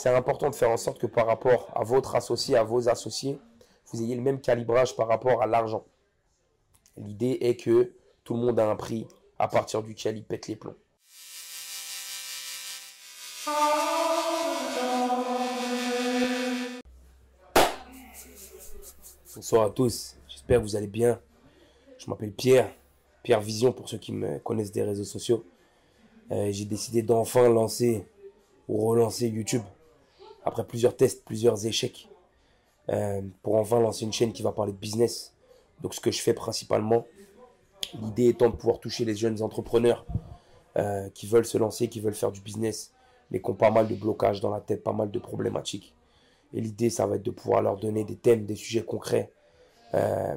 c'est important de faire en sorte que par rapport à votre associé, à vos associés, vous ayez le même calibrage par rapport à l'argent. L'idée est que tout le monde a un prix à partir duquel il pète les plombs. Bonsoir à tous, j'espère que vous allez bien. Je m'appelle Pierre, Pierre Vision pour ceux qui me connaissent des réseaux sociaux. Euh, j'ai décidé d'enfin lancer ou relancer YouTube après plusieurs tests, plusieurs échecs, euh, pour enfin lancer une chaîne qui va parler de business. Donc ce que je fais principalement, l'idée étant de pouvoir toucher les jeunes entrepreneurs euh, qui veulent se lancer, qui veulent faire du business, mais qui ont pas mal de blocages dans la tête, pas mal de problématiques. Et l'idée, ça va être de pouvoir leur donner des thèmes, des sujets concrets euh,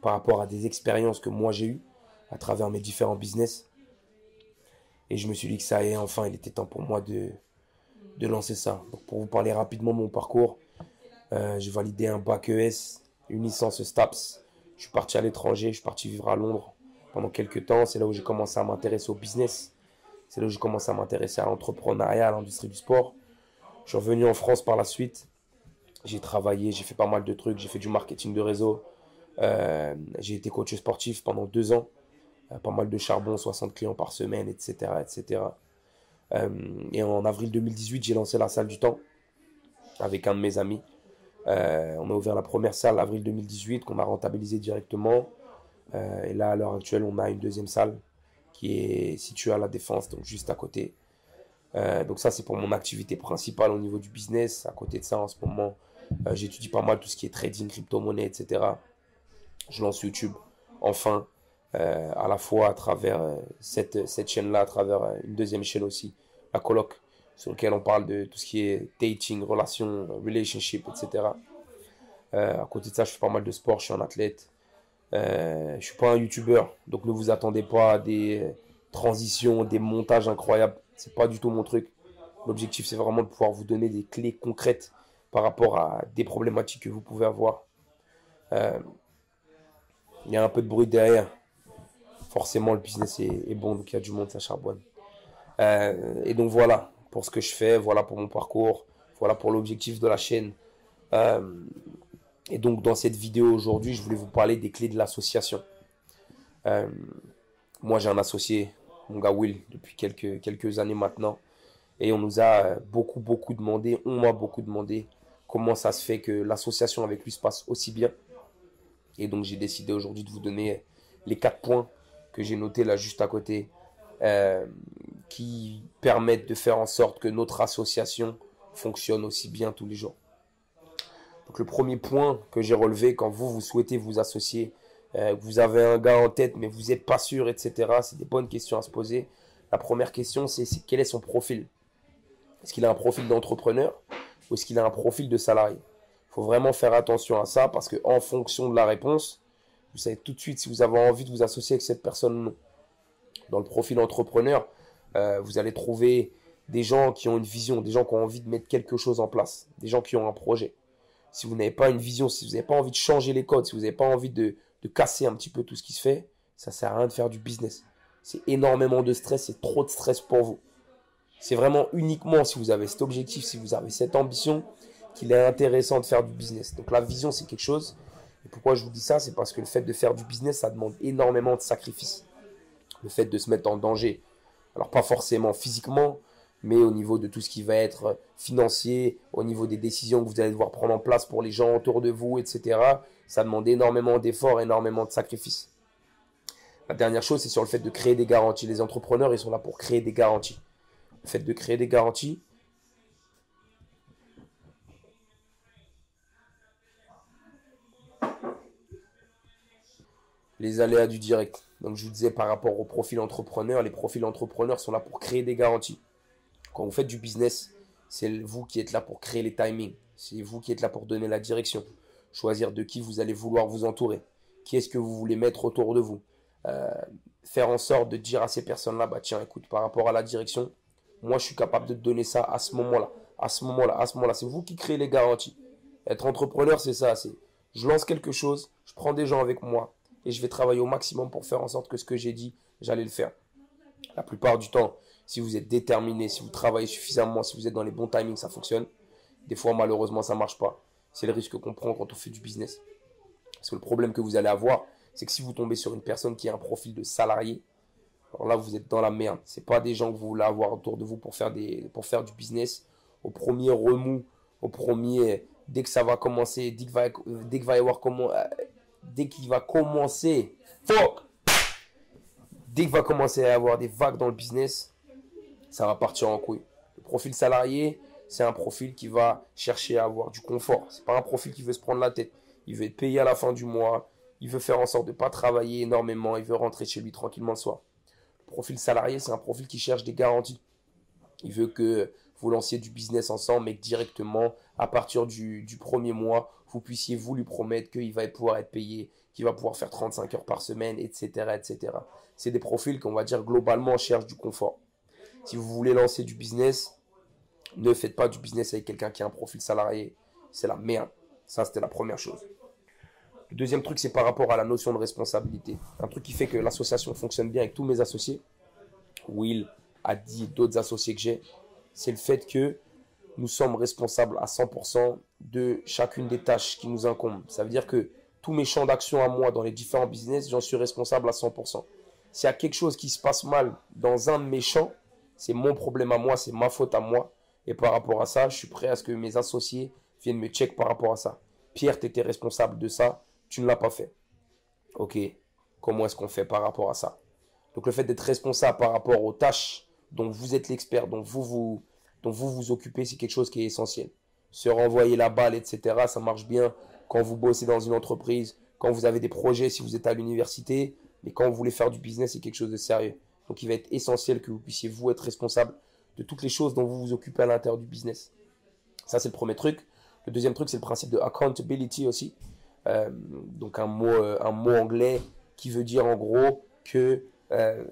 par rapport à des expériences que moi j'ai eues à travers mes différents business. Et je me suis dit que ça y est, enfin, il était temps pour moi de, de lancer ça. Pour vous parler rapidement de mon parcours, euh, j'ai validé un bac ES, une licence STAPS. Je suis parti à l'étranger, je suis parti vivre à Londres pendant quelques temps. C'est là où j'ai commencé à m'intéresser au business. C'est là où j'ai commencé à m'intéresser à l'entrepreneuriat, à l'industrie du sport. Je suis revenu en France par la suite. J'ai travaillé, j'ai fait pas mal de trucs. J'ai fait du marketing de réseau. Euh, j'ai été coach sportif pendant deux ans. Euh, pas mal de charbon, 60 clients par semaine, etc. etc. Euh, et en avril 2018, j'ai lancé la salle du temps avec un de mes amis. Euh, on a ouvert la première salle avril 2018 qu'on a rentabilisé directement. Euh, et là, à l'heure actuelle, on a une deuxième salle qui est située à la Défense, donc juste à côté. donc ça, c'est pour mon activité principale au niveau du business. À côté de ça, en ce moment, j'étudie pas mal tout ce qui est trading, crypto-monnaie, etc. Je lance YouTube, enfin, euh, à la fois à travers euh, cette, cette chaîne-là, à travers euh, une deuxième chaîne aussi, la colloque, sur laquelle on parle de tout ce qui est dating, relations, relationship, etc. à côté de ça, je fais pas mal de sport, je suis un athlète. je suis pas un youtubeur, donc ne vous attendez pas à des transitions, des montages incroyables. C'est pas du tout mon truc. L'objectif, c'est vraiment de pouvoir vous donner des clés concrètes par rapport à des problématiques que vous pouvez avoir. Il y a un peu de bruit derrière forcément le business est, bon, donc il y a du monde, ça charbonne. Euh, et donc voilà pour ce que je fais, voilà pour mon parcours, voilà pour l'objectif de la chaîne. Euh, et donc dans cette vidéo aujourd'hui, je voulais vous parler des clés de l'association. Euh, moi j'ai un associé, mon gars Will, depuis quelques, quelques années maintenant. Et on nous a beaucoup, beaucoup demandé, on m'a beaucoup demandé comment ça se fait que l'association avec lui se passe aussi bien. Et donc j'ai décidé aujourd'hui de vous donner les quatre points que j'ai noté là juste à côté, euh, qui permettent de faire en sorte que notre association fonctionne aussi bien tous les jours. Donc le premier point que j'ai relevé quand vous, vous souhaitez vous associer, euh, vous avez un gars en tête mais vous n'êtes pas sûr, etc. C'est des bonnes questions à se poser. La première question, c'est quel est son profil? Est-ce qu'il a un profil d'entrepreneur ou est-ce qu'il a un profil de salarié? Il faut vraiment faire attention à ça parce que en fonction de la réponse, vous savez tout de suite si vous avez envie de vous associer avec cette personne ou non. Dans le profil entrepreneur, euh, vous allez trouver des gens qui ont une vision, des gens qui ont envie de mettre quelque chose en place, des gens qui ont un projet. Si vous n'avez pas une vision, si vous n'avez pas envie de changer les codes, si vous n'avez pas envie de, de, casser un petit peu tout ce qui se fait, ça sert à rien de faire du business. C'est énormément de stress, c'est trop de stress pour vous. C'est vraiment uniquement si vous avez cet objectif, si vous avez cette ambition, qu'il est intéressant de faire du business. Donc la vision, c'est quelque chose pourquoi je vous dis ça C'est parce que le fait de faire du business, ça demande énormément de sacrifices. Le fait de se mettre en danger. Alors pas forcément physiquement, mais au niveau de tout ce qui va être financier, au niveau des décisions que vous allez devoir prendre en place pour les gens autour de vous, etc. Ça demande énormément d'efforts, énormément de sacrifices. La dernière chose, c'est sur le fait de créer des garanties. Les entrepreneurs, ils sont là pour créer des garanties. Le fait de créer des garanties, les aléas du direct. Donc je vous disais par rapport au profil entrepreneur, les profils entrepreneurs sont là pour créer des garanties. Quand vous faites du business, c'est vous qui êtes là pour créer les timings. C'est vous qui êtes là pour donner la direction. Choisir de qui vous allez vouloir vous entourer. Qui est-ce que vous voulez mettre autour de vous. Euh, faire en sorte de dire à ces personnes-là, bah tiens, écoute, par rapport à la direction, moi je suis capable de te donner ça à ce moment-là, à ce moment-là, à ce moment-là. C'est vous qui créez les garanties. Être entrepreneur, c'est ça. C'est je lance quelque chose, je prends des gens avec moi, et je vais travailler au maximum pour faire en sorte que ce que j'ai dit, j'allais le faire. La plupart du temps, si vous êtes déterminé, si vous travaillez suffisamment, si vous êtes dans les bons timings, ça fonctionne. Des fois, malheureusement, ça marche pas. C'est le risque qu'on prend quand on fait du business. Parce que le problème que vous allez avoir, c'est que si vous tombez sur une personne qui a un profil de salarié, alors là, vous êtes dans la merde. C'est pas des gens que vous voulez avoir autour de vous pour faire, des, pour faire du business. Au premier remous, au premier, dès que ça va commencer, dès qu'il va, dès va y avoir comment, euh, dès qu'il va commencer, dès qu'il va commencer à avoir des vagues dans le business, ça va partir en couille. Le profil salarié, c'est un profil qui va chercher à avoir du confort. C'est pas un profil qui veut se prendre la tête. Il veut être payé à la fin du mois. Il veut faire en sorte de ne pas travailler énormément. Il veut rentrer chez lui tranquillement le soir. Le profil salarié, c'est un profil qui cherche des garanties. Il veut que vous lanciez du business ensemble, mais que directement, à partir du, du premier mois, vous puissiez vous lui promettre qu'il va pouvoir être payé, qu'il va pouvoir faire 35 heures par semaine, etc. etc. C'est des profils qu'on va dire globalement cherchent du confort. Si vous voulez lancer du business, ne faites pas du business avec quelqu'un qui a un profil salarié. C'est la merde. Ça, c'était la première chose. Le deuxième truc, c'est par rapport à la notion de responsabilité. Un truc qui fait que l'association fonctionne bien avec tous mes associés. Will a dit d'autres associés que j'ai. C'est le fait que nous sommes responsables à 100% de chacune des tâches qui nous incombent. Ça veut dire que tous mes champs d'action à moi dans les différents business, j'en suis responsable à 100%. S'il y a quelque chose qui se passe mal dans un de mes champs, c'est mon problème à moi, c'est ma faute à moi. Et par rapport à ça, je suis prêt à ce que mes associés viennent me check par rapport à ça. Pierre, tu étais responsable de ça, tu ne l'as pas fait. Ok, comment est-ce qu'on fait par rapport à ça? Donc le fait d'être responsable par rapport aux tâches dont vous êtes l'expert, dont vous vous, dont vous vous occupez, c'est quelque chose qui est essentiel. Se renvoyer la balle, etc., ça marche bien quand vous bossez dans une entreprise, quand vous avez des projets, si vous êtes à l'université, mais quand vous voulez faire du business, c'est quelque chose de sérieux. Donc il va être essentiel que vous puissiez vous être responsable de toutes les choses dont vous vous occupez à l'intérieur du business. Ça, c'est le premier truc. Le deuxième truc, c'est le principe de accountability aussi. Euh, donc un mot, euh, un mot anglais qui veut dire en gros que euh,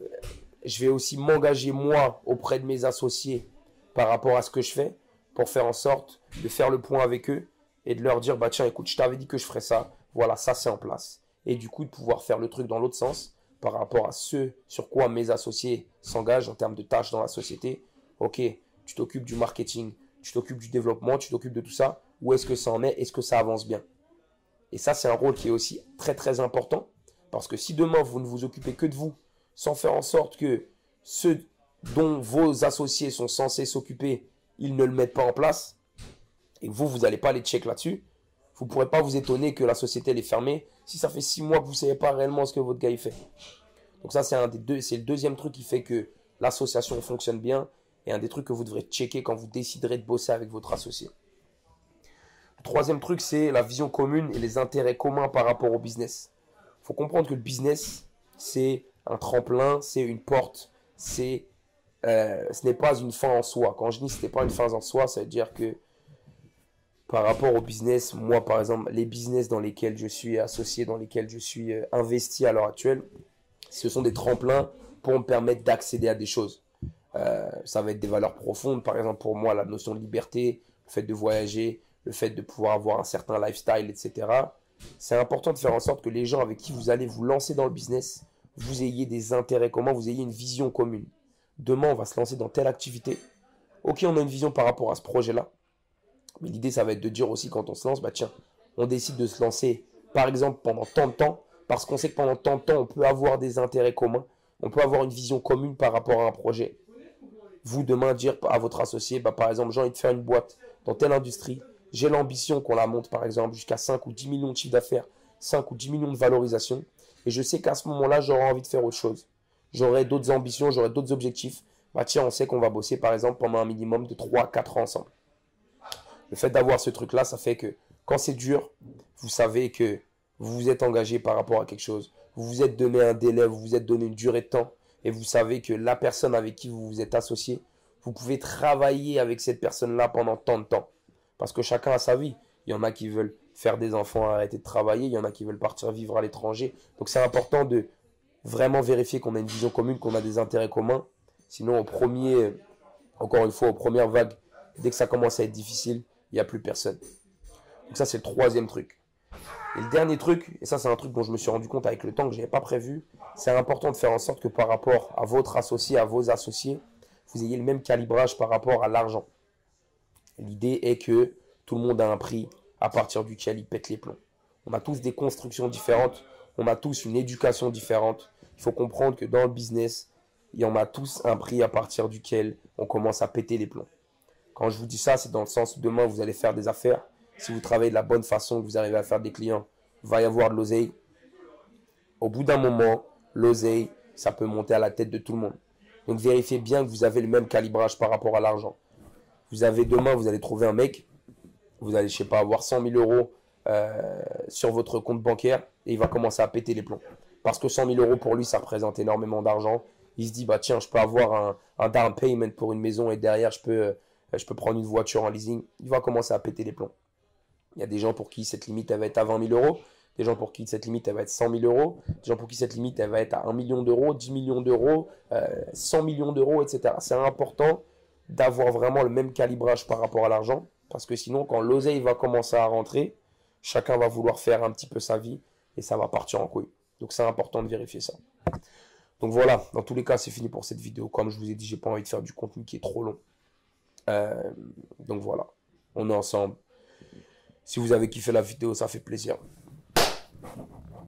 je vais aussi m'engager moi auprès de mes associés par rapport à ce que je fais pour faire en sorte de faire le point avec eux et de leur dire bah tiens écoute je t'avais dit que je ferais ça. Voilà ça c'est en place. Et du coup de pouvoir faire le truc dans l'autre sens par rapport à ce sur quoi mes associés s'engagent en termes de tâches dans la société. Ok tu t'occupes du marketing tu t'occupes du développement tu t'occupes de tout ça. Où est-ce que ça en est? Est-ce que ça avance bien? Et ça c'est un rôle qui est aussi très très important parce que si demain vous ne vous occupez que de vous sans faire en sorte que ceux dont vos associés sont censés s'occuper ils ne le mettent pas en place et vous, vous n'allez pas les check là-dessus, vous ne pourrez pas vous étonner que la société est fermée si ça fait six mois que vous ne savez pas réellement ce que votre gars il fait. Donc ça, c'est le deuxième truc qui fait que l'association fonctionne bien et un des trucs que vous devrez checker quand vous déciderez de bosser avec votre associé. Le troisième truc, c'est la vision commune et les intérêts communs par rapport au business. Il faut comprendre que le business, c'est un tremplin, c'est une porte, c'est euh, ce n'est pas une fin en soi. Quand je dis ce n'est pas une fin en soi, ça veut dire que par rapport au business, moi par exemple, les business dans lesquels je suis associé, dans lesquels je suis euh, investi à l'heure actuelle, ce sont des tremplins pour me permettre d'accéder à des choses. Euh, ça va être des valeurs profondes, par exemple pour moi la notion de liberté, le fait de voyager, le fait de pouvoir avoir un certain lifestyle, etc. C'est important de faire en sorte que les gens avec qui vous allez vous lancer dans le business, vous ayez des intérêts communs, vous ayez une vision commune demain on va se lancer dans telle activité. Ok, on a une vision par rapport à ce projet-là. Mais l'idée, ça va être de dire aussi quand on se lance, bah tiens, on décide de se lancer, par exemple, pendant tant de temps, parce qu'on sait que pendant tant de temps, on peut avoir des intérêts communs, on peut avoir une vision commune par rapport à un projet. Vous, demain, dire à votre associé, bah, par exemple, j'ai envie de faire une boîte dans telle industrie, j'ai l'ambition qu'on la monte, par exemple, jusqu'à 5 ou 10 millions de chiffres d'affaires, 5 ou 10 millions de valorisation, et je sais qu'à ce moment-là, j'aurai envie de faire autre chose j'aurai d'autres ambitions, j'aurai d'autres objectifs. Bah tiens, on sait qu'on va bosser par exemple pendant un minimum de 3 4 ans ensemble. Le fait d'avoir ce truc-là, ça fait que quand c'est dur, vous savez que vous vous êtes engagé par rapport à quelque chose. Vous vous êtes donné un délai, vous vous êtes donné une durée de temps. Et vous savez que la personne avec qui vous vous êtes associé, vous pouvez travailler avec cette personne-là pendant tant de temps. Parce que chacun a sa vie. Il y en a qui veulent faire des enfants, arrêter de travailler. Il y en a qui veulent partir vivre à l'étranger. Donc c'est important de vraiment vérifier qu'on a une vision commune, qu'on a des intérêts communs. Sinon, au premier, encore une fois, aux premières vagues, dès que ça commence à être difficile, il n'y a plus personne. Donc ça, c'est le troisième truc. Et le dernier truc, et ça c'est un truc dont je me suis rendu compte avec le temps que je n'avais pas prévu, c'est important de faire en sorte que par rapport à votre associé, à vos associés, vous ayez le même calibrage par rapport à l'argent. L'idée est que tout le monde a un prix à partir duquel il pète les plombs. On a tous des constructions différentes, on a tous une éducation différente. Il faut comprendre que dans le business, il y en a tous un prix à partir duquel on commence à péter les plombs. Quand je vous dis ça, c'est dans le sens où demain, vous allez faire des affaires. Si vous travaillez de la bonne façon, vous arrivez à faire des clients, il va y avoir de l'oseille. Au bout d'un moment, l'oseille, ça peut monter à la tête de tout le monde. Donc vérifiez bien que vous avez le même calibrage par rapport à l'argent. Vous avez demain, vous allez trouver un mec, vous allez, je sais pas, avoir 100 000 euros euh, sur votre compte bancaire et il va commencer à péter les plombs. Parce que 100 000 euros pour lui, ça représente énormément d'argent. Il se dit, bah tiens, je peux avoir un, down payment pour une maison et derrière, je peux, euh, je peux prendre une voiture en leasing. Il va commencer à péter les plombs. Il y a des gens pour qui cette limite, elle va être à 20 000 euros. Des gens pour qui cette limite, elle va être 100 000 euros. Des gens pour qui cette limite, elle va être à 1 million d'euros, 10 millions d'euros, 100 euh, millions d'euros, etc. C'est important d'avoir vraiment le même calibrage par rapport à l'argent. Parce que sinon, quand l'oseille va commencer à rentrer, chacun va vouloir faire un petit peu sa vie et ça va partir en couille. Donc c'est important de vérifier ça. Donc voilà, dans tous les cas, c'est fini pour cette vidéo. Comme je vous ai dit, j'ai pas envie de faire du contenu qui est trop long. Euh, donc voilà, on est ensemble. Si vous avez kiffé la vidéo, ça fait plaisir.